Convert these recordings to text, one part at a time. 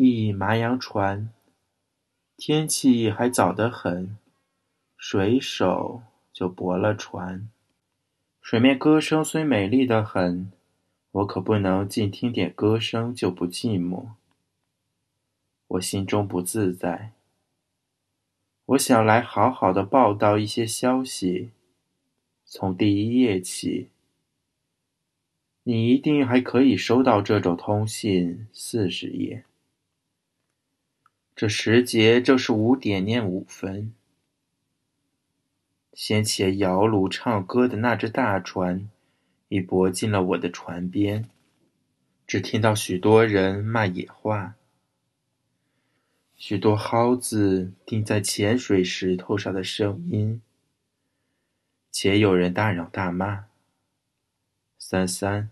一麻阳船，天气还早得很，水手就泊了船。水面歌声虽美丽得很，我可不能尽听点歌声就不寂寞。我心中不自在。我想来好好的报道一些消息，从第一页起。你一定还可以收到这种通信，四十页。这时节正是五点念五分。先前摇橹唱歌的那只大船，已泊进了我的船边。只听到许多人骂野话，许多蒿子钉在浅水石头上的声音，且有人大嚷大骂。三三，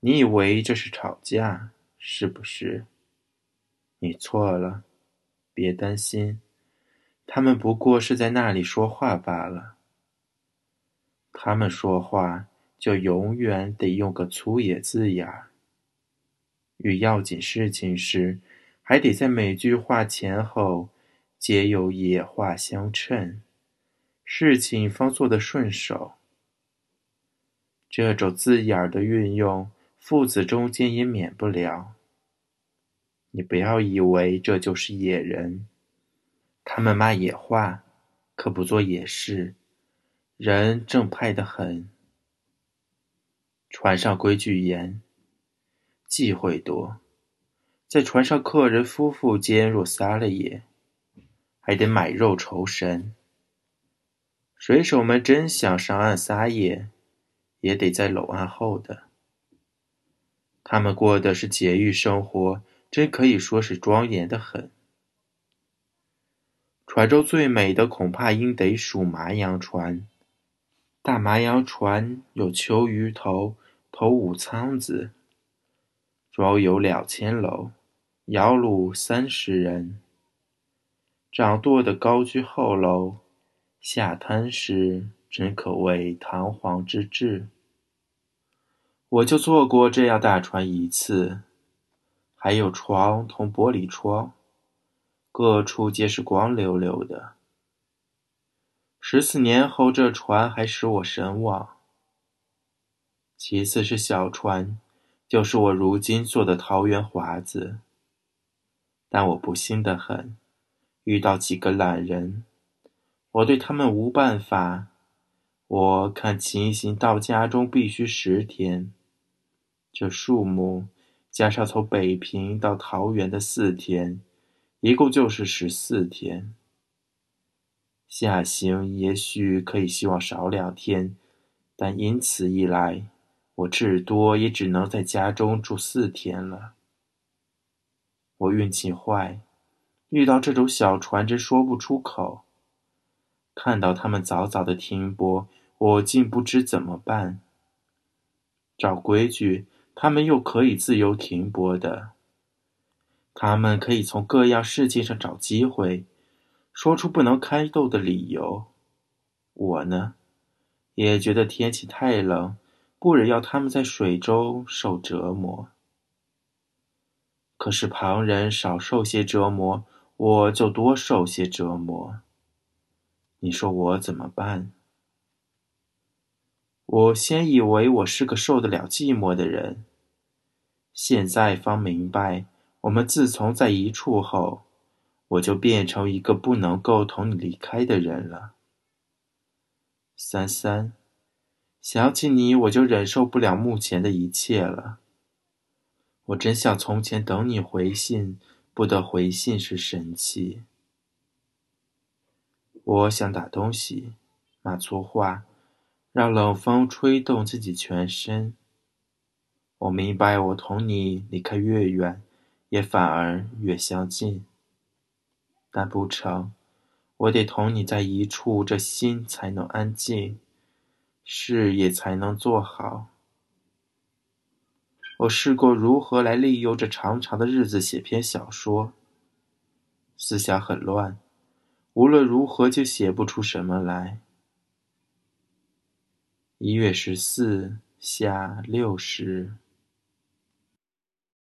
你以为这是吵架，是不是？你错了，别担心，他们不过是在那里说话罢了。他们说话就永远得用个粗野字眼儿，遇要紧事情时，还得在每句话前后皆有野话相衬，事情方做得顺手。这种字眼儿的运用，父子中间也免不了。你不要以为这就是野人，他们骂野话，可不做野事。人正派得很，船上规矩严，忌讳多。在船上客人夫妇间若撒了野，还得买肉酬神。水手们真想上岸撒野，也得在搂岸后的。他们过的是节欲生活，真可以说是庄严的很。船中最美的，恐怕应得数麻阳船。大麻阳船有秋鱼头，头五舱子，装有两千楼，摇橹三十人。掌舵的高居后楼，下滩时真可谓堂皇之至。我就坐过这样大船一次，还有床同玻璃窗，各处皆是光溜溜的。十四年后，这船还使我神往。其次是小船，就是我如今坐的桃园华子。但我不幸得很，遇到几个懒人，我对他们无办法。我看情形，到家中必须十天，这数目加上从北平到桃园的四天，一共就是十四天。下行也许可以希望少两天，但因此一来，我至多也只能在家中住四天了。我运气坏，遇到这种小船真说不出口。看到他们早早的停泊，我竟不知怎么办。照规矩，他们又可以自由停泊的，他们可以从各样事情上找机会。说出不能开斗的理由，我呢，也觉得天气太冷，不忍要他们在水中受折磨。可是旁人少受些折磨，我就多受些折磨。你说我怎么办？我先以为我是个受得了寂寞的人，现在方明白，我们自从在一处后。我就变成一个不能够同你离开的人了，三三，想起你，我就忍受不了目前的一切了。我真想从前等你回信，不得回信时神气。我想打东西，骂粗话，让冷风吹动自己全身。我明白，我同你离开越远，也反而越相近。但不成，我得同你在一处，这心才能安静，事也才能做好。我试过如何来利用这长长的日子写篇小说，思想很乱，无论如何就写不出什么来。一月十四下六十。